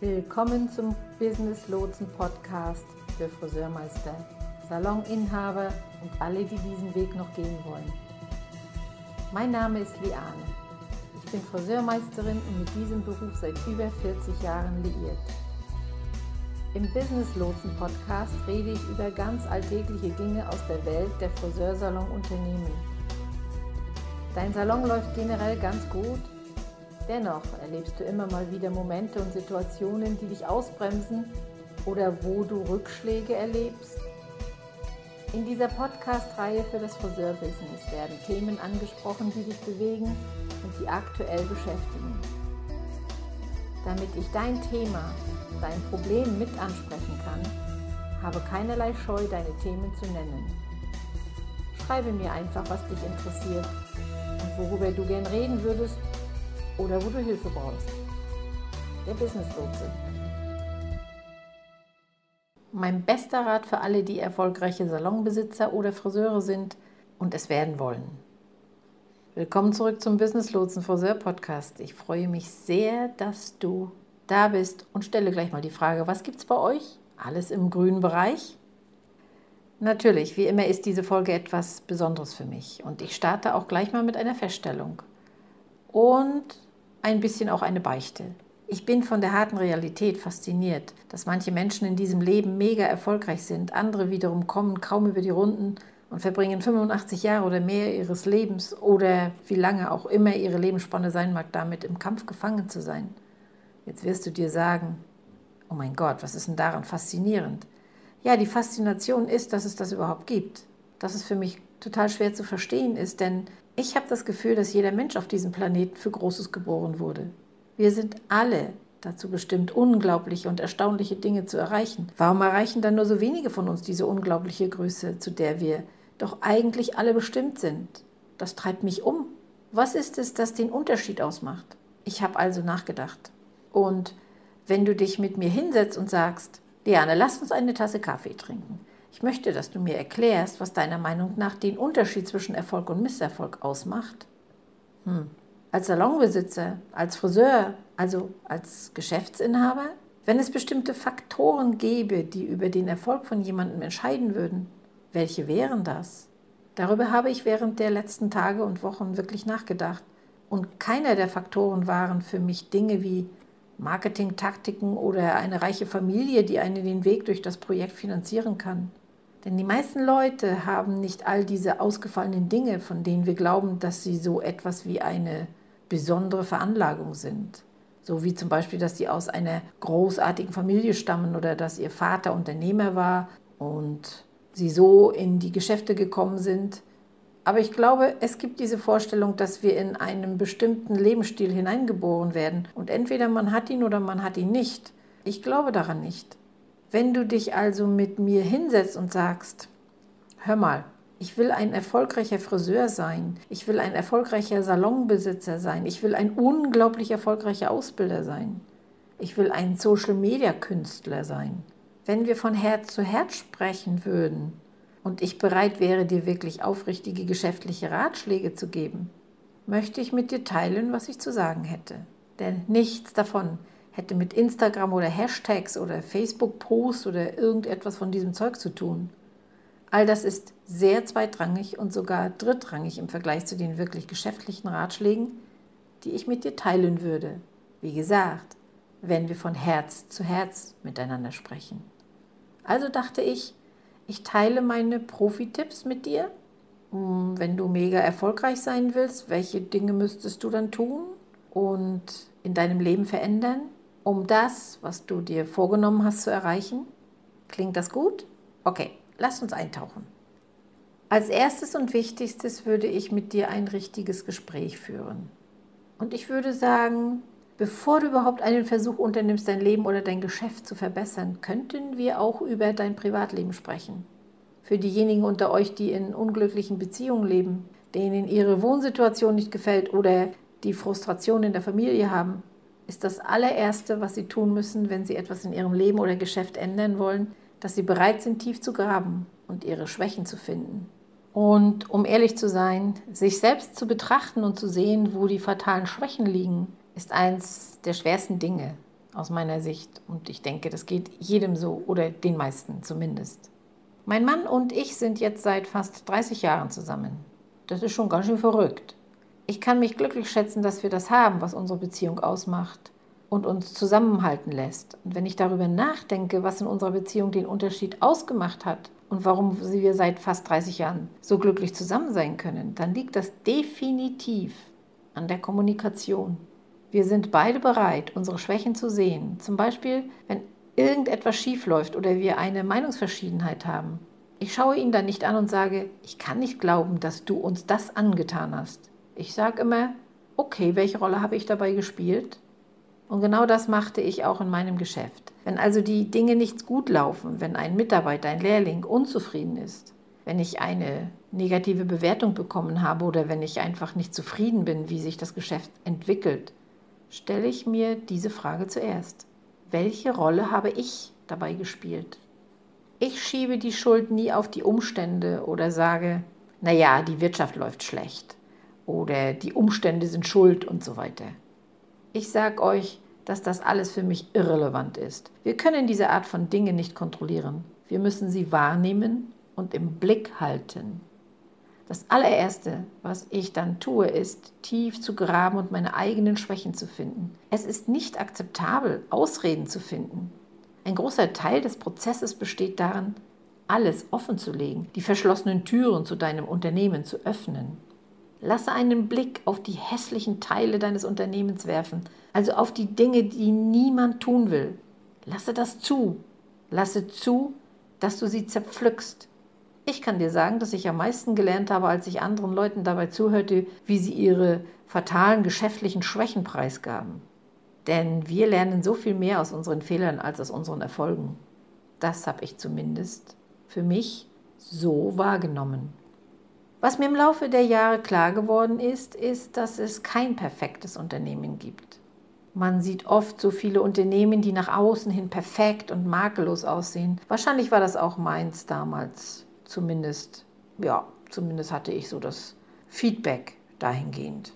Willkommen zum Business Lotsen Podcast für Friseurmeister, Saloninhaber und alle, die diesen Weg noch gehen wollen. Mein Name ist Liane. Ich bin Friseurmeisterin und mit diesem Beruf seit über 40 Jahren liiert. Im Business Lotsen Podcast rede ich über ganz alltägliche Dinge aus der Welt der Friseursalon-Unternehmen. Dein Salon läuft generell ganz gut. Dennoch erlebst du immer mal wieder Momente und Situationen, die dich ausbremsen oder wo du Rückschläge erlebst. In dieser Podcast-Reihe für das Friseurbusiness werden Themen angesprochen, die dich bewegen und die aktuell beschäftigen. Damit ich dein Thema dein Problem mit ansprechen kann, habe keinerlei Scheu, deine Themen zu nennen. Schreibe mir einfach, was dich interessiert und worüber du gern reden würdest oder wo du Hilfe brauchst. Der Business Lotse. Mein bester Rat für alle, die erfolgreiche Salonbesitzer oder Friseure sind und es werden wollen. Willkommen zurück zum Business Lotsen Friseur Podcast. Ich freue mich sehr, dass du da bist und stelle gleich mal die Frage, was gibt es bei euch? Alles im grünen Bereich? Natürlich, wie immer ist diese Folge etwas Besonderes für mich und ich starte auch gleich mal mit einer Feststellung und ein bisschen auch eine Beichte. Ich bin von der harten Realität fasziniert, dass manche Menschen in diesem Leben mega erfolgreich sind, andere wiederum kommen kaum über die Runden und verbringen 85 Jahre oder mehr ihres Lebens oder wie lange auch immer ihre Lebensspanne sein mag, damit im Kampf gefangen zu sein. Jetzt wirst du dir sagen, oh mein Gott, was ist denn daran faszinierend? Ja, die Faszination ist, dass es das überhaupt gibt. Dass es für mich total schwer zu verstehen ist, denn ich habe das Gefühl, dass jeder Mensch auf diesem Planeten für Großes geboren wurde. Wir sind alle dazu bestimmt, unglaubliche und erstaunliche Dinge zu erreichen. Warum erreichen dann nur so wenige von uns diese unglaubliche Größe, zu der wir doch eigentlich alle bestimmt sind? Das treibt mich um. Was ist es, das den Unterschied ausmacht? Ich habe also nachgedacht. Und wenn du dich mit mir hinsetzt und sagst, Liane, lass uns eine Tasse Kaffee trinken. Ich möchte, dass du mir erklärst, was deiner Meinung nach den Unterschied zwischen Erfolg und Misserfolg ausmacht. Hm. Als Salonbesitzer, als Friseur, also als Geschäftsinhaber, wenn es bestimmte Faktoren gäbe, die über den Erfolg von jemandem entscheiden würden, welche wären das? Darüber habe ich während der letzten Tage und Wochen wirklich nachgedacht. Und keiner der Faktoren waren für mich Dinge wie Marketingtaktiken oder eine reiche Familie, die einen den Weg durch das Projekt finanzieren kann. Denn die meisten Leute haben nicht all diese ausgefallenen Dinge, von denen wir glauben, dass sie so etwas wie eine besondere Veranlagung sind. So wie zum Beispiel, dass sie aus einer großartigen Familie stammen oder dass ihr Vater Unternehmer war und sie so in die Geschäfte gekommen sind, aber ich glaube, es gibt diese Vorstellung, dass wir in einen bestimmten Lebensstil hineingeboren werden. Und entweder man hat ihn oder man hat ihn nicht. Ich glaube daran nicht. Wenn du dich also mit mir hinsetzt und sagst, hör mal, ich will ein erfolgreicher Friseur sein, ich will ein erfolgreicher Salonbesitzer sein, ich will ein unglaublich erfolgreicher Ausbilder sein, ich will ein Social-Media-Künstler sein. Wenn wir von Herz zu Herz sprechen würden, und ich bereit wäre, dir wirklich aufrichtige geschäftliche Ratschläge zu geben, möchte ich mit dir teilen, was ich zu sagen hätte. Denn nichts davon hätte mit Instagram oder Hashtags oder Facebook-Posts oder irgendetwas von diesem Zeug zu tun. All das ist sehr zweitrangig und sogar drittrangig im Vergleich zu den wirklich geschäftlichen Ratschlägen, die ich mit dir teilen würde. Wie gesagt, wenn wir von Herz zu Herz miteinander sprechen. Also dachte ich, ich teile meine Profi-Tipps mit dir. Hm, wenn du mega erfolgreich sein willst, welche Dinge müsstest du dann tun und in deinem Leben verändern, um das, was du dir vorgenommen hast, zu erreichen? Klingt das gut? Okay, lass uns eintauchen. Als erstes und wichtigstes würde ich mit dir ein richtiges Gespräch führen. Und ich würde sagen, Bevor du überhaupt einen Versuch unternimmst, dein Leben oder dein Geschäft zu verbessern, könnten wir auch über dein Privatleben sprechen. Für diejenigen unter euch, die in unglücklichen Beziehungen leben, denen ihre Wohnsituation nicht gefällt oder die Frustration in der Familie haben, ist das allererste, was sie tun müssen, wenn sie etwas in ihrem Leben oder Geschäft ändern wollen, dass sie bereit sind, tief zu graben und ihre Schwächen zu finden. Und um ehrlich zu sein, sich selbst zu betrachten und zu sehen, wo die fatalen Schwächen liegen, ist eins der schwersten Dinge aus meiner Sicht. Und ich denke, das geht jedem so oder den meisten zumindest. Mein Mann und ich sind jetzt seit fast 30 Jahren zusammen. Das ist schon ganz schön verrückt. Ich kann mich glücklich schätzen, dass wir das haben, was unsere Beziehung ausmacht und uns zusammenhalten lässt. Und wenn ich darüber nachdenke, was in unserer Beziehung den Unterschied ausgemacht hat, und warum wir seit fast 30 Jahren so glücklich zusammen sein können, dann liegt das definitiv an der Kommunikation. Wir sind beide bereit, unsere Schwächen zu sehen. Zum Beispiel, wenn irgendetwas schief läuft oder wir eine Meinungsverschiedenheit haben. Ich schaue ihn dann nicht an und sage, ich kann nicht glauben, dass du uns das angetan hast. Ich sage immer, okay, welche Rolle habe ich dabei gespielt? Und genau das machte ich auch in meinem Geschäft. Wenn also die Dinge nicht gut laufen, wenn ein Mitarbeiter, ein Lehrling unzufrieden ist, wenn ich eine negative Bewertung bekommen habe oder wenn ich einfach nicht zufrieden bin, wie sich das Geschäft entwickelt, stelle ich mir diese Frage zuerst. Welche Rolle habe ich dabei gespielt? Ich schiebe die Schuld nie auf die Umstände oder sage, naja, die Wirtschaft läuft schlecht oder die Umstände sind schuld und so weiter. Ich sage euch, dass das alles für mich irrelevant ist. Wir können diese Art von Dinge nicht kontrollieren. Wir müssen sie wahrnehmen und im Blick halten. Das allererste, was ich dann tue, ist, tief zu graben und meine eigenen Schwächen zu finden. Es ist nicht akzeptabel, Ausreden zu finden. Ein großer Teil des Prozesses besteht darin, alles offen zu legen, die verschlossenen Türen zu deinem Unternehmen zu öffnen. Lasse einen Blick auf die hässlichen Teile deines Unternehmens werfen, also auf die Dinge, die niemand tun will. Lasse das zu. Lasse zu, dass du sie zerpflückst. Ich kann dir sagen, dass ich am meisten gelernt habe, als ich anderen Leuten dabei zuhörte, wie sie ihre fatalen geschäftlichen Schwächen preisgaben. Denn wir lernen so viel mehr aus unseren Fehlern als aus unseren Erfolgen. Das habe ich zumindest für mich so wahrgenommen. Was mir im Laufe der Jahre klar geworden ist, ist, dass es kein perfektes Unternehmen gibt. Man sieht oft so viele Unternehmen, die nach außen hin perfekt und makellos aussehen. Wahrscheinlich war das auch meins damals. Zumindest, ja, zumindest hatte ich so das Feedback dahingehend.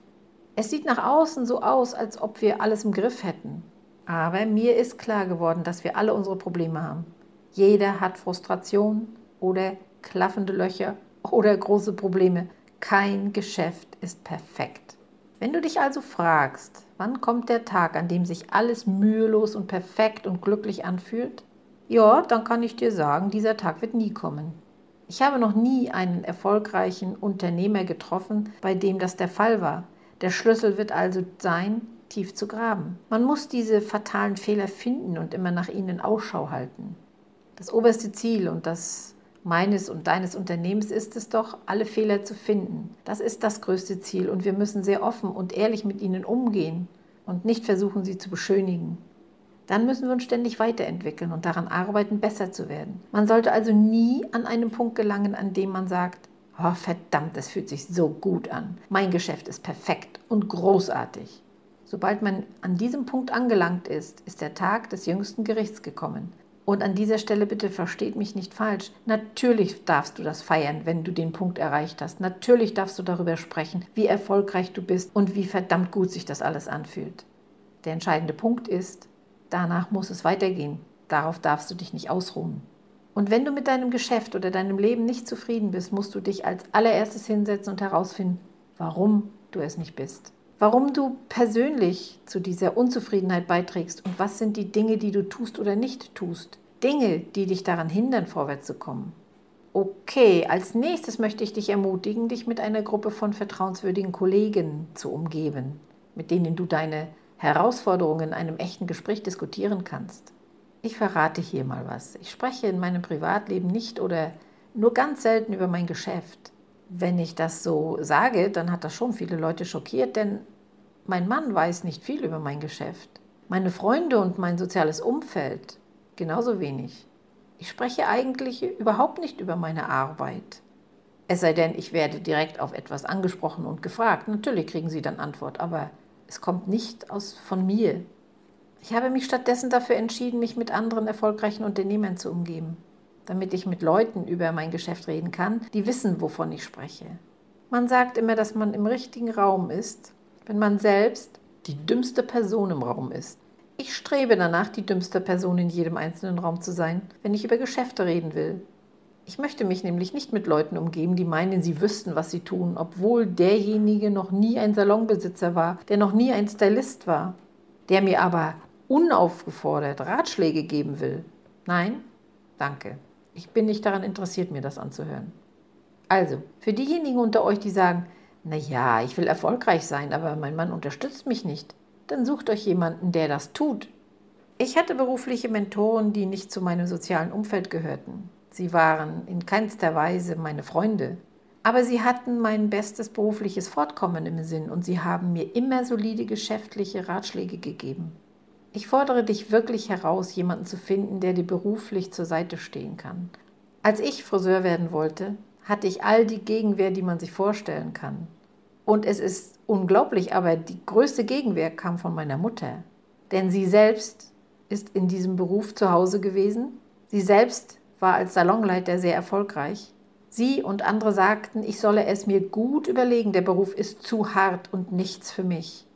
Es sieht nach außen so aus, als ob wir alles im Griff hätten. Aber mir ist klar geworden, dass wir alle unsere Probleme haben. Jeder hat Frustration oder klaffende Löcher oder große Probleme. Kein Geschäft ist perfekt. Wenn du dich also fragst, wann kommt der Tag, an dem sich alles mühelos und perfekt und glücklich anfühlt? Ja, dann kann ich dir sagen, dieser Tag wird nie kommen. Ich habe noch nie einen erfolgreichen Unternehmer getroffen, bei dem das der Fall war. Der Schlüssel wird also sein, tief zu graben. Man muss diese fatalen Fehler finden und immer nach ihnen Ausschau halten. Das oberste Ziel und das meines und deines Unternehmens ist es doch, alle Fehler zu finden. Das ist das größte Ziel und wir müssen sehr offen und ehrlich mit ihnen umgehen und nicht versuchen, sie zu beschönigen. Dann müssen wir uns ständig weiterentwickeln und daran arbeiten, besser zu werden. Man sollte also nie an einen Punkt gelangen, an dem man sagt, oh verdammt, das fühlt sich so gut an. Mein Geschäft ist perfekt und großartig. Sobald man an diesem Punkt angelangt ist, ist der Tag des jüngsten Gerichts gekommen. Und an dieser Stelle bitte versteht mich nicht falsch. Natürlich darfst du das feiern, wenn du den Punkt erreicht hast. Natürlich darfst du darüber sprechen, wie erfolgreich du bist und wie verdammt gut sich das alles anfühlt. Der entscheidende Punkt ist, danach muss es weitergehen. Darauf darfst du dich nicht ausruhen. Und wenn du mit deinem Geschäft oder deinem Leben nicht zufrieden bist, musst du dich als allererstes hinsetzen und herausfinden, warum du es nicht bist warum du persönlich zu dieser Unzufriedenheit beiträgst und was sind die Dinge, die du tust oder nicht tust. Dinge, die dich daran hindern, vorwärts zu kommen. Okay, als nächstes möchte ich dich ermutigen, dich mit einer Gruppe von vertrauenswürdigen Kollegen zu umgeben, mit denen du deine Herausforderungen in einem echten Gespräch diskutieren kannst. Ich verrate hier mal was. Ich spreche in meinem Privatleben nicht oder nur ganz selten über mein Geschäft. Wenn ich das so sage, dann hat das schon viele Leute schockiert, denn mein Mann weiß nicht viel über mein Geschäft. Meine Freunde und mein soziales Umfeld genauso wenig. Ich spreche eigentlich überhaupt nicht über meine Arbeit. Es sei denn, ich werde direkt auf etwas angesprochen und gefragt. Natürlich kriegen Sie dann Antwort, aber es kommt nicht aus von mir. Ich habe mich stattdessen dafür entschieden, mich mit anderen erfolgreichen Unternehmern zu umgeben. damit ich mit Leuten über mein Geschäft reden kann, die wissen, wovon ich spreche. Man sagt immer, dass man im richtigen Raum ist, wenn man selbst die dümmste Person im Raum ist. Ich strebe danach, die dümmste Person in jedem einzelnen Raum zu sein, wenn ich über Geschäfte reden will. Ich möchte mich nämlich nicht mit Leuten umgeben, die meinen, sie wüssten, was sie tun, obwohl derjenige noch nie ein Salonbesitzer war, der noch nie ein Stylist war, der mir aber unaufgefordert Ratschläge geben will. Nein, danke. Ich bin nicht daran interessiert, mir das anzuhören. Also, für diejenigen unter euch, die sagen, na ja, ich will erfolgreich sein, aber mein Mann unterstützt mich nicht, dann sucht euch jemanden, der das tut. Ich hatte berufliche Mentoren, die nicht zu meinem sozialen Umfeld gehörten. Sie waren in keinster Weise meine Freunde. Aber sie hatten mein bestes berufliches Fortkommen im Sinn und sie haben mir immer solide geschäftliche Ratschläge gegeben. Ich fordere dich wirklich heraus, jemanden zu finden, der dir beruflich zur Seite stehen kann. Als ich Friseur werden wollte, hatte ich all die Gegenwehr, die man sich vorstellen kann. Und es ist unglaublich, aber die größte Gegenwehr kam von meiner Mutter. Denn sie selbst ist in diesem Beruf zu Hause gewesen. Sie selbst war als Salonleiter sehr erfolgreich. Sie und andere sagten, ich solle es mir gut überlegen, der Beruf ist zu hart und nichts für mich.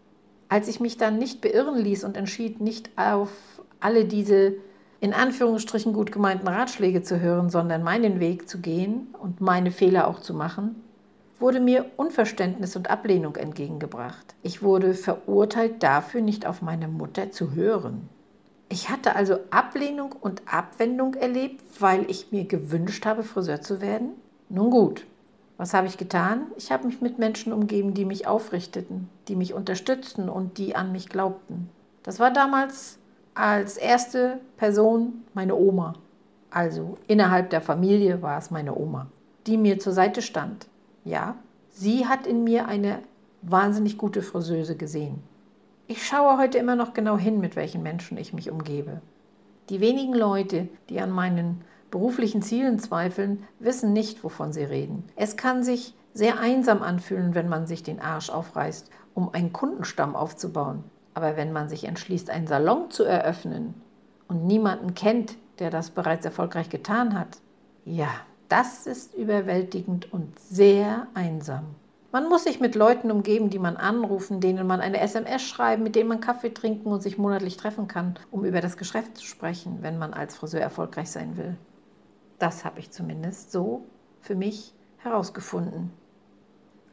Als ich mich dann nicht beirren ließ und entschied, nicht auf alle diese in Anführungsstrichen gut gemeinten Ratschläge zu hören, sondern meinen Weg zu gehen und meine Fehler auch zu machen, wurde mir Unverständnis und Ablehnung entgegengebracht. Ich wurde verurteilt dafür, nicht auf meine Mutter zu hören. Ich hatte also Ablehnung und Abwendung erlebt, weil ich mir gewünscht habe, Friseur zu werden? Nun gut, was habe ich getan? Ich habe mich mit Menschen umgeben, die mich aufrichteten, die mich unterstützten und die an mich glaubten. Das war damals als erste Person meine Oma. Also innerhalb der Familie war es meine Oma, die mir zur Seite stand. Ja, sie hat in mir eine wahnsinnig gute Friseuse gesehen. Ich schaue heute immer noch genau hin, mit welchen Menschen ich mich umgebe. Die wenigen Leute, die an meinen beruflichen Zielen zweifeln, wissen nicht, wovon sie reden. Es kann sich sehr einsam anfühlen, wenn man sich den Arsch aufreißt, um einen Kundenstamm aufzubauen. Aber wenn man sich entschließt, einen Salon zu eröffnen und niemanden kennt, der das bereits erfolgreich getan hat, ja, das ist überwältigend und sehr einsam. Man muss sich mit Leuten umgeben, die man anrufen, denen man eine SMS schreiben, mit denen man Kaffee trinken und sich monatlich treffen kann, um über das Geschäft zu sprechen, wenn man als Friseur erfolgreich sein will. Das habe ich zumindest so für mich herausgefunden.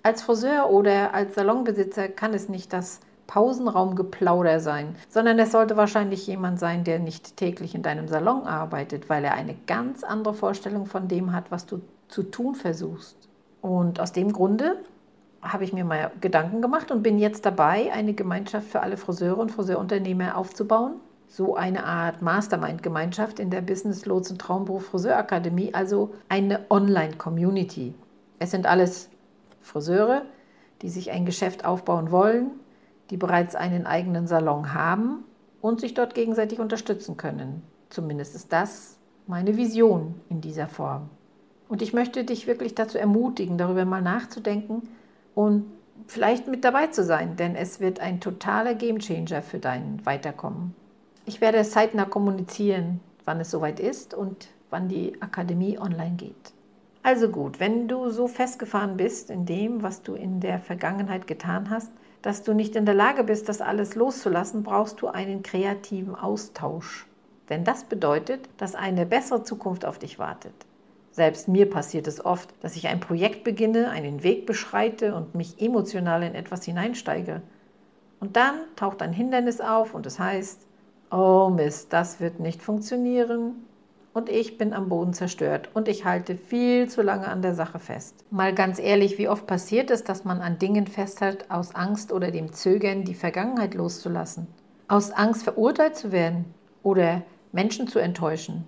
Als Friseur oder als Salonbesitzer kann es nicht das Pausenraumgeplauder sein, sondern es sollte wahrscheinlich jemand sein, der nicht täglich in deinem Salon arbeitet, weil er eine ganz andere Vorstellung von dem hat, was du zu tun versuchst. Und aus dem Grunde habe ich mir mal Gedanken gemacht und bin jetzt dabei, eine Gemeinschaft für alle Friseure und Friseurunternehmer aufzubauen. So eine Art Mastermind-Gemeinschaft in der Business Lotsen Traumberuf Friseurakademie, also eine Online-Community. Es sind alles Friseure, die sich ein Geschäft aufbauen wollen, die bereits einen eigenen Salon haben und sich dort gegenseitig unterstützen können. Zumindest ist das meine Vision in dieser Form. Und ich möchte dich wirklich dazu ermutigen, darüber mal nachzudenken und vielleicht mit dabei zu sein, denn es wird ein totaler Gamechanger für dein Weiterkommen. Ich werde zeitnah kommunizieren, wann es soweit ist und wann die Akademie online geht. Also gut, wenn du so festgefahren bist in dem, was du in der Vergangenheit getan hast, dass du nicht in der Lage bist, das alles loszulassen, brauchst du einen kreativen Austausch. Denn das bedeutet, dass eine bessere Zukunft auf dich wartet. Selbst mir passiert es oft, dass ich ein Projekt beginne, einen Weg beschreite und mich emotional in etwas hineinsteige. Und dann taucht ein Hindernis auf und es heißt, oh Mist, das wird nicht funktionieren, und ich bin am Boden zerstört und ich halte viel zu lange an der Sache fest. Mal ganz ehrlich, wie oft passiert es, dass man an Dingen festhält aus Angst oder dem Zögern, die Vergangenheit loszulassen? Aus Angst verurteilt zu werden oder Menschen zu enttäuschen?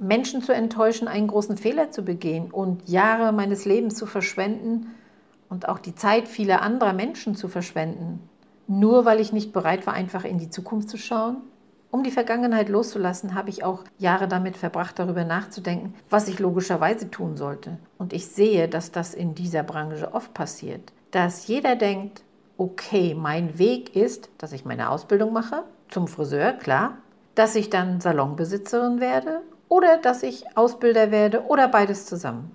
Menschen zu enttäuschen, einen großen Fehler zu begehen und Jahre meines Lebens zu verschwenden und auch die Zeit vieler anderer Menschen zu verschwenden, nur weil ich nicht bereit war, einfach in die Zukunft zu schauen? Um die Vergangenheit loszulassen, habe ich auch Jahre damit verbracht, darüber nachzudenken, was ich logischerweise tun sollte. Und ich sehe, dass das in dieser Branche oft passiert. Dass jeder denkt, okay, mein Weg ist, dass ich meine Ausbildung mache, zum Friseur, klar, dass ich dann Salonbesitzerin werde oder dass ich Ausbilder werde oder beides zusammen.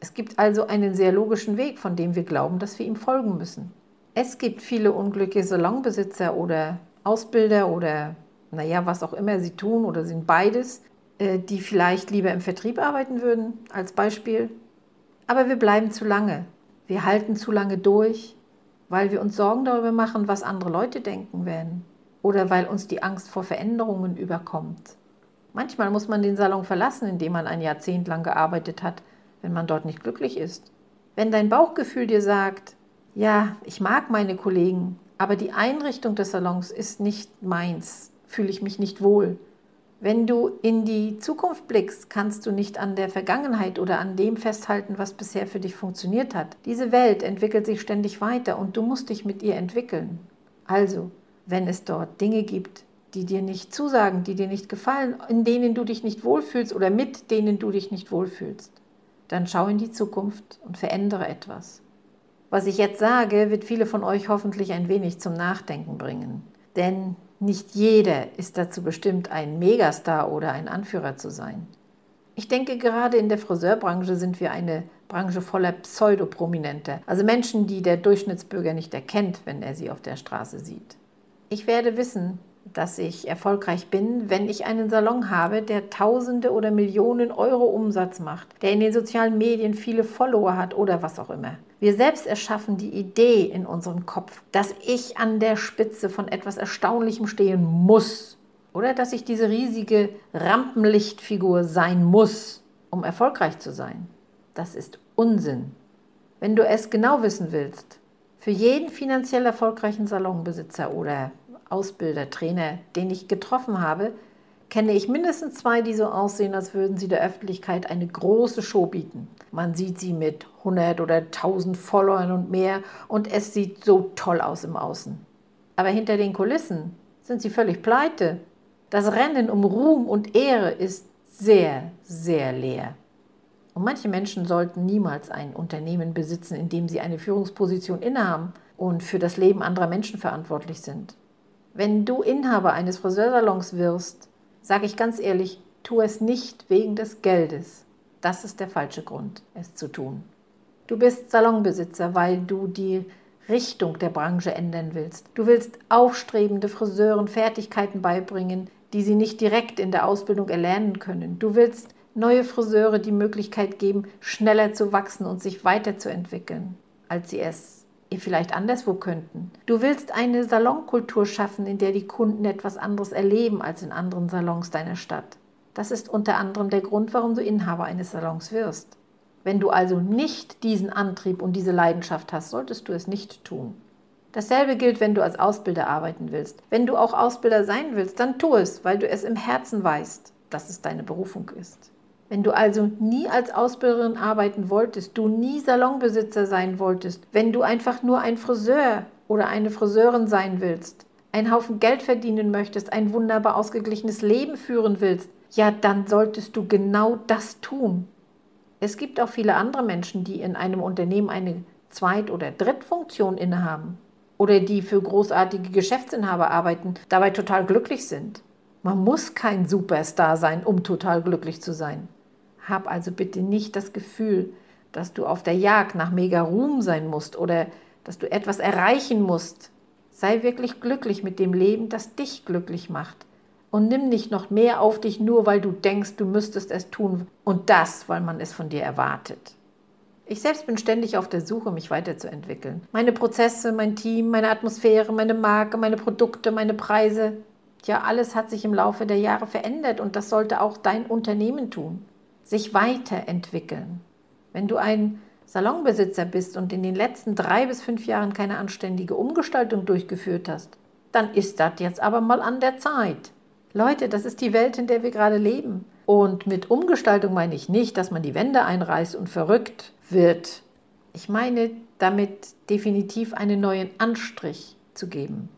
Es gibt also einen sehr logischen Weg, von dem wir glauben, dass wir ihm folgen müssen. Es gibt viele unglückliche Salonbesitzer oder Ausbilder oder naja, was auch immer sie tun oder sind beides, äh, die vielleicht lieber im Vertrieb arbeiten würden, als Beispiel. Aber wir bleiben zu lange. Wir halten zu lange durch, weil wir uns Sorgen darüber machen, was andere Leute denken werden oder weil uns die Angst vor Veränderungen überkommt. Manchmal muss man den Salon verlassen, in dem man ein Jahrzehnt lang gearbeitet hat, wenn man dort nicht glücklich ist. Wenn dein Bauchgefühl dir sagt, ja, ich mag meine Kollegen, aber die Einrichtung des Salons ist nicht meins, fühle ich mich nicht wohl. Wenn du in die Zukunft blickst, kannst du nicht an der Vergangenheit oder an dem festhalten, was bisher für dich funktioniert hat. Diese Welt entwickelt sich ständig weiter und du musst dich mit ihr entwickeln. Also, wenn es dort Dinge gibt, die dir nicht zusagen, die dir nicht gefallen, in denen du dich nicht wohlfühlst oder mit denen du dich nicht wohlfühlst, dann schau in die Zukunft und verändere etwas. Was ich jetzt sage, wird viele von euch hoffentlich ein wenig zum Nachdenken bringen. Denn nicht jeder ist dazu bestimmt, ein Megastar oder ein Anführer zu sein. Ich denke, gerade in der Friseurbranche sind wir eine Branche voller Pseudoprominente, also Menschen, die der Durchschnittsbürger nicht erkennt, wenn er sie auf der Straße sieht. Ich werde wissen, dass ich erfolgreich bin, wenn ich einen Salon habe, der Tausende oder Millionen Euro Umsatz macht, der in den sozialen Medien viele Follower hat oder was auch immer. Wir selbst erschaffen die Idee in unserem Kopf, dass ich an der Spitze von etwas Erstaunlichem stehen muss oder dass ich diese riesige Rampenlichtfigur sein muss, um erfolgreich zu sein. Das ist Unsinn. Wenn du es genau wissen willst, für jeden finanziell erfolgreichen Salonbesitzer oder Ausbilder, Trainer, den ich getroffen habe, kenne ich mindestens zwei, die so aussehen, als würden sie der Öffentlichkeit eine große Show bieten. Man sieht sie mit 100 oder 1000 Followern und mehr und es sieht so toll aus im Außen. Aber hinter den Kulissen sind sie völlig pleite. Das Rennen um Ruhm und Ehre ist sehr, sehr leer. Und manche Menschen sollten niemals ein Unternehmen besitzen, in dem sie eine Führungsposition innehaben und für das Leben anderer Menschen verantwortlich sind. Wenn du Inhaber eines Friseursalons wirst, sage ich ganz ehrlich, tu es nicht wegen des Geldes. Das ist der falsche Grund, es zu tun. Du bist Salonbesitzer, weil du die Richtung der Branche ändern willst. Du willst aufstrebende Friseuren Fertigkeiten beibringen, die sie nicht direkt in der Ausbildung erlernen können. Du willst neue Friseure die Möglichkeit geben, schneller zu wachsen und sich weiterzuentwickeln, als sie es vielleicht anderswo könnten. Du willst eine Salonkultur schaffen, in der die Kunden etwas anderes erleben als in anderen Salons deiner Stadt. Das ist unter anderem der Grund, warum du Inhaber eines Salons wirst. Wenn du also nicht diesen Antrieb und diese Leidenschaft hast, solltest du es nicht tun. Dasselbe gilt, wenn du als Ausbilder arbeiten willst. Wenn du auch Ausbilder sein willst, dann tu es, weil du es im Herzen weißt, dass es deine Berufung ist. Wenn du also nie als Ausbilderin arbeiten wolltest, du nie Salonbesitzer sein wolltest, wenn du einfach nur ein Friseur oder eine Friseurin sein willst, einen Haufen Geld verdienen möchtest, ein wunderbar ausgeglichenes Leben führen willst, ja, dann solltest du genau das tun. Es gibt auch viele andere Menschen, die in einem Unternehmen eine Zweit- oder Drittfunktion innehaben oder die für großartige Geschäftsinhaber arbeiten, dabei total glücklich sind. Man muss kein Superstar sein, um total glücklich zu sein. Hab also bitte nicht das Gefühl, dass du auf der Jagd nach mega Ruhm sein musst oder dass du etwas erreichen musst. Sei wirklich glücklich mit dem Leben, das dich glücklich macht. Und nimm nicht noch mehr auf dich, nur weil du denkst, du müsstest es tun und das, weil man es von dir erwartet. Ich selbst bin ständig auf der Suche, mich weiterzuentwickeln. Meine Prozesse, mein Team, meine Atmosphäre, meine Marke, meine Produkte, meine Preise. Ja, alles hat sich im Laufe der Jahre verändert und das sollte auch dein Unternehmen tun sich weiterentwickeln. Wenn du ein Salonbesitzer bist und in den letzten drei bis fünf Jahren keine anständige Umgestaltung durchgeführt hast, dann ist das jetzt aber mal an der Zeit. Leute, das ist die Welt, in der wir gerade leben. Und mit Umgestaltung meine ich nicht, dass man die Wände einreißt und verrückt wird. Ich meine damit definitiv einen neuen Anstrich zu geben.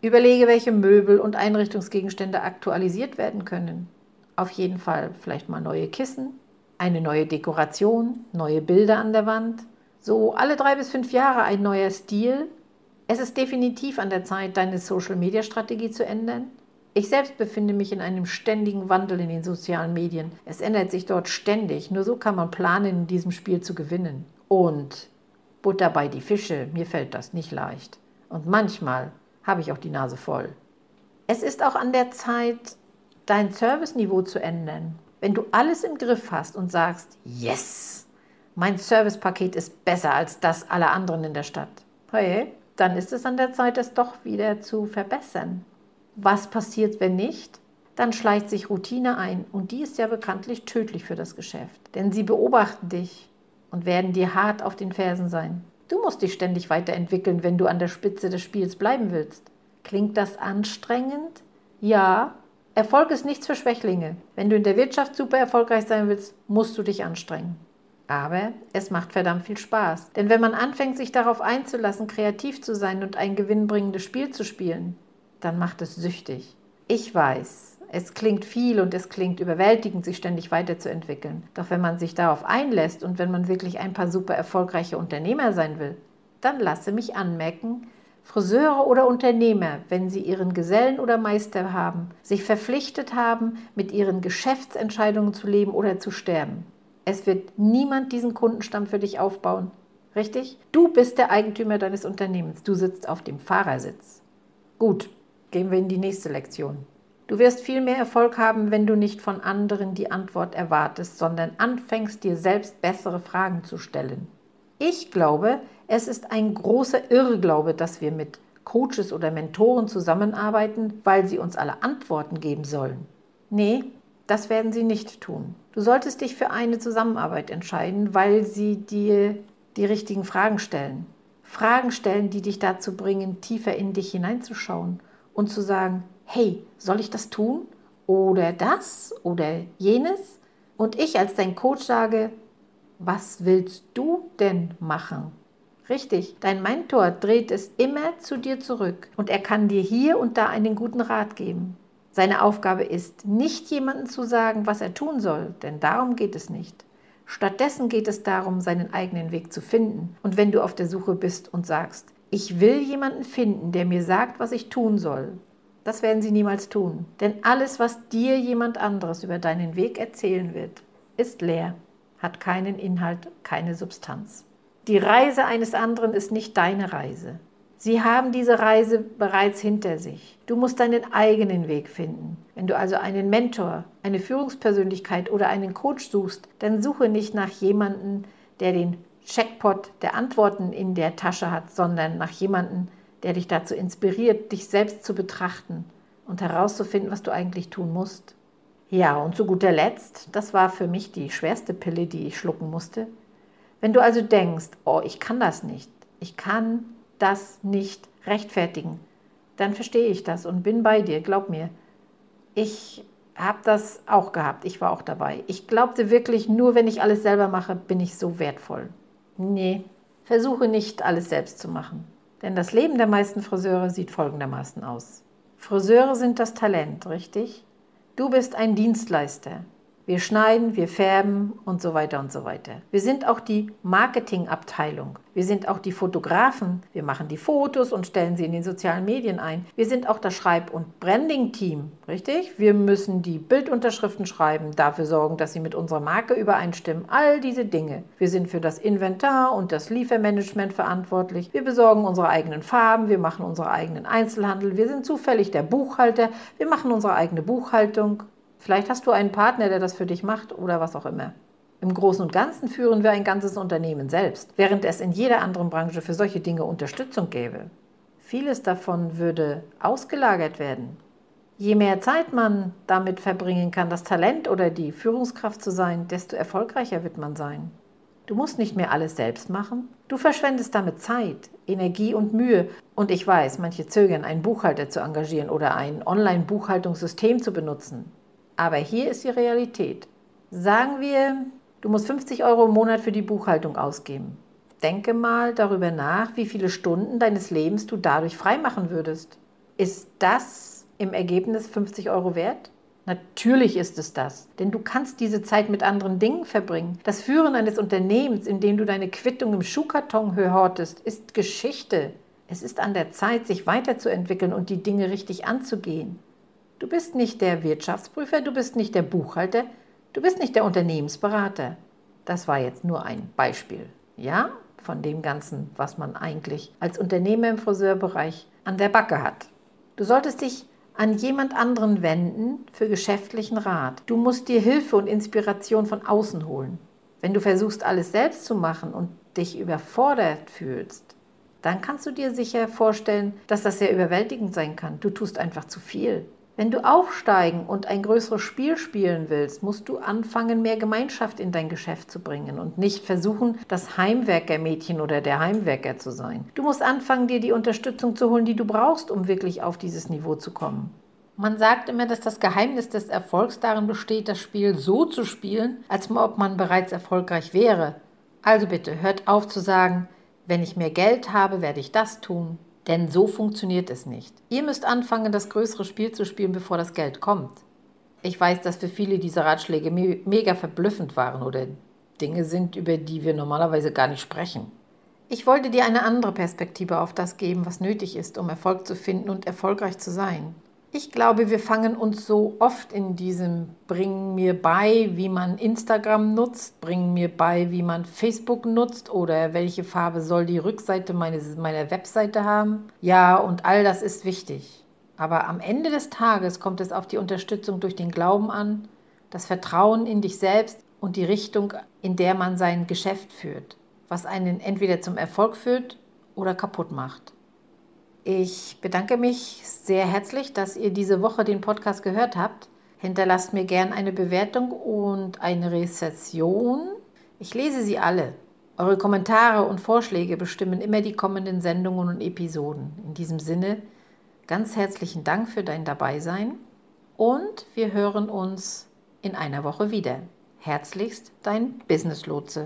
Überlege, welche Möbel und Einrichtungsgegenstände aktualisiert werden können. Auf jeden Fall vielleicht mal neue Kissen, eine neue Dekoration, neue Bilder an der Wand. So alle drei bis fünf Jahre ein neuer Stil. Es ist definitiv an der Zeit, deine Social-Media-Strategie zu ändern. Ich selbst befinde mich in einem ständigen Wandel in den sozialen Medien. Es ändert sich dort ständig. Nur so kann man planen, in diesem Spiel zu gewinnen. Und Butter bei die Fische, mir fällt das nicht leicht. Und manchmal habe ich auch die Nase voll. Es ist auch an der Zeit, dein Serviceniveau zu ändern. Wenn du alles im Griff hast und sagst, yes, mein Servicepaket ist besser als das aller anderen in der Stadt, hey, dann ist es an der Zeit, es doch wieder zu verbessern. Was passiert, wenn nicht? Dann schleicht sich Routine ein und die ist ja bekanntlich tödlich für das Geschäft. Denn sie beobachten dich und werden dir hart auf den Fersen sein. Du musst dich ständig weiterentwickeln, wenn du an der Spitze des Spiels bleiben willst. Klingt das anstrengend? Ja. Erfolg ist nichts für Schwächlinge. Wenn du in der Wirtschaft super erfolgreich sein willst, musst du dich anstrengen. Aber es macht verdammt viel Spaß. Denn wenn man anfängt, sich darauf einzulassen, kreativ zu sein und ein gewinnbringendes Spiel zu spielen, dann macht es süchtig. Ich weiß, es klingt viel und es klingt überwältigend, sich ständig weiterzuentwickeln. Doch wenn man sich darauf einlässt und wenn man wirklich ein paar super erfolgreiche Unternehmer sein will, dann lasse mich anmerken, Friseure oder Unternehmer, wenn sie ihren Gesellen oder Meister haben, sich verpflichtet haben, mit ihren Geschäftsentscheidungen zu leben oder zu sterben. Es wird niemand diesen Kundenstamm für dich aufbauen. Richtig? Du bist der Eigentümer deines Unternehmens. Du sitzt auf dem Fahrersitz. Gut, gehen wir in die nächste Lektion. Du wirst viel mehr Erfolg haben, wenn du nicht von anderen die Antwort erwartest, sondern anfängst dir selbst bessere Fragen zu stellen. Ich glaube, es ist ein großer Irrglaube, dass wir mit Coaches oder Mentoren zusammenarbeiten, weil sie uns alle Antworten geben sollen. Nee, das werden sie nicht tun. Du solltest dich für eine Zusammenarbeit entscheiden, weil sie dir die richtigen Fragen stellen. Fragen stellen, die dich dazu bringen, tiefer in dich hineinzuschauen und zu sagen, hey, soll ich das tun? Oder das oder jenes? Und ich als dein Coach sage, was willst du denn machen? Richtig, dein Mentor dreht es immer zu dir zurück und er kann dir hier und da einen guten Rat geben. Seine Aufgabe ist, nicht jemandem zu sagen, was er tun soll, denn darum geht es nicht. Stattdessen geht es darum, seinen eigenen Weg zu finden. Und wenn du auf der Suche bist und sagst, ich will jemanden finden, der mir sagt, was ich tun soll. Das werden sie niemals tun. Denn alles, was dir jemand anderes über deinen Weg erzählen wird, ist leer, hat keinen Inhalt, keine Substanz. Die Reise eines anderen ist nicht deine Reise. Sie haben diese Reise bereits hinter sich. Du musst deinen eigenen Weg finden. Wenn du also einen Mentor, eine Führungspersönlichkeit oder einen Coach suchst, dann suche nicht nach jemandem, der den Checkpot der Antworten in der Tasche hat, sondern nach jemandem, der dich dazu inspiriert, dich selbst zu betrachten und herauszufinden, was du eigentlich tun musst. Ja, und zu guter Letzt, das war für mich die schwerste Pille, die ich schlucken musste. Wenn du also denkst, oh, ich kann das nicht, ich kann das nicht rechtfertigen, dann verstehe ich das und bin bei dir, glaub mir. Ich habe das auch gehabt, ich war auch dabei. Ich glaubte wirklich, nur wenn ich alles selber mache, bin ich so wertvoll. Nee, versuche nicht alles selbst zu machen. Denn das Leben der meisten Friseure sieht folgendermaßen aus. Friseure sind das Talent, richtig? Du bist ein Dienstleister. Wir schneiden, wir färben und so weiter und so weiter. Wir sind auch die Marketingabteilung. Wir sind auch die Fotografen. Wir machen die Fotos und stellen sie in den sozialen Medien ein. Wir sind auch das Schreib- und Branding-Team, richtig? Wir müssen die Bildunterschriften schreiben, dafür sorgen, dass sie mit unserer Marke übereinstimmen. All diese Dinge. Wir sind für das Inventar und das Liefermanagement verantwortlich. Wir besorgen unsere eigenen Farben. Wir machen unseren eigenen Einzelhandel. Wir sind zufällig der Buchhalter. Wir machen unsere eigene Buchhaltung. Vielleicht hast du einen Partner, der das für dich macht oder was auch immer. Im Großen und Ganzen führen wir ein ganzes Unternehmen selbst, während es in jeder anderen Branche für solche Dinge Unterstützung gäbe. Vieles davon würde ausgelagert werden. Je mehr Zeit man damit verbringen kann, das Talent oder die Führungskraft zu sein, desto erfolgreicher wird man sein. Du musst nicht mehr alles selbst machen. Du verschwendest damit Zeit, Energie und Mühe. Und ich weiß, manche zögern, einen Buchhalter zu engagieren oder ein Online-Buchhaltungssystem zu benutzen. Aber hier ist die Realität. Sagen wir, du musst 50 Euro im Monat für die Buchhaltung ausgeben. Denke mal darüber nach, wie viele Stunden deines Lebens du dadurch freimachen würdest. Ist das im Ergebnis 50 Euro wert? Natürlich ist es das, denn du kannst diese Zeit mit anderen Dingen verbringen. Das Führen eines Unternehmens, in dem du deine Quittung im Schuhkarton hortest, ist Geschichte. Es ist an der Zeit, sich weiterzuentwickeln und die Dinge richtig anzugehen. Du bist nicht der Wirtschaftsprüfer, du bist nicht der Buchhalter, du bist nicht der Unternehmensberater. Das war jetzt nur ein Beispiel, ja, von dem Ganzen, was man eigentlich als Unternehmer im Friseurbereich an der Backe hat. Du solltest dich an jemand anderen wenden für geschäftlichen Rat. Du musst dir Hilfe und Inspiration von außen holen. Wenn du versuchst, alles selbst zu machen und dich überfordert fühlst, dann kannst du dir sicher vorstellen, dass das sehr überwältigend sein kann. Du tust einfach zu viel. Wenn du aufsteigen und ein größeres Spiel spielen willst, musst du anfangen, mehr Gemeinschaft in dein Geschäft zu bringen und nicht versuchen, das Heimwerkermädchen oder der Heimwerker zu sein. Du musst anfangen, dir die Unterstützung zu holen, die du brauchst, um wirklich auf dieses Niveau zu kommen. Man sagt immer, dass das Geheimnis des Erfolgs darin besteht, das Spiel so zu spielen, als ob man bereits erfolgreich wäre. Also bitte, hört auf zu sagen, wenn ich mehr Geld habe, werde ich das tun. Denn so funktioniert es nicht. Ihr müsst anfangen, das größere Spiel zu spielen, bevor das Geld kommt. Ich weiß, dass für viele diese Ratschläge me mega verblüffend waren oder Dinge sind, über die wir normalerweise gar nicht sprechen. Ich wollte dir eine andere Perspektive auf das geben, was nötig ist, um Erfolg zu finden und erfolgreich zu sein. Ich glaube, wir fangen uns so oft in diesem Bring mir bei, wie man Instagram nutzt, bring mir bei, wie man Facebook nutzt oder welche Farbe soll die Rückseite meines, meiner Webseite haben. Ja, und all das ist wichtig. Aber am Ende des Tages kommt es auf die Unterstützung durch den Glauben an, das Vertrauen in dich selbst und die Richtung, in der man sein Geschäft führt, was einen entweder zum Erfolg führt oder kaputt macht. Ich bedanke mich sehr herzlich, dass ihr diese Woche den Podcast gehört habt. Hinterlasst mir gern eine Bewertung und eine Rezession. Ich lese sie alle. Eure Kommentare und Vorschläge bestimmen immer die kommenden Sendungen und Episoden. In diesem Sinne, ganz herzlichen Dank für dein Dabeisein und wir hören uns in einer Woche wieder. Herzlichst, dein Business Lotse.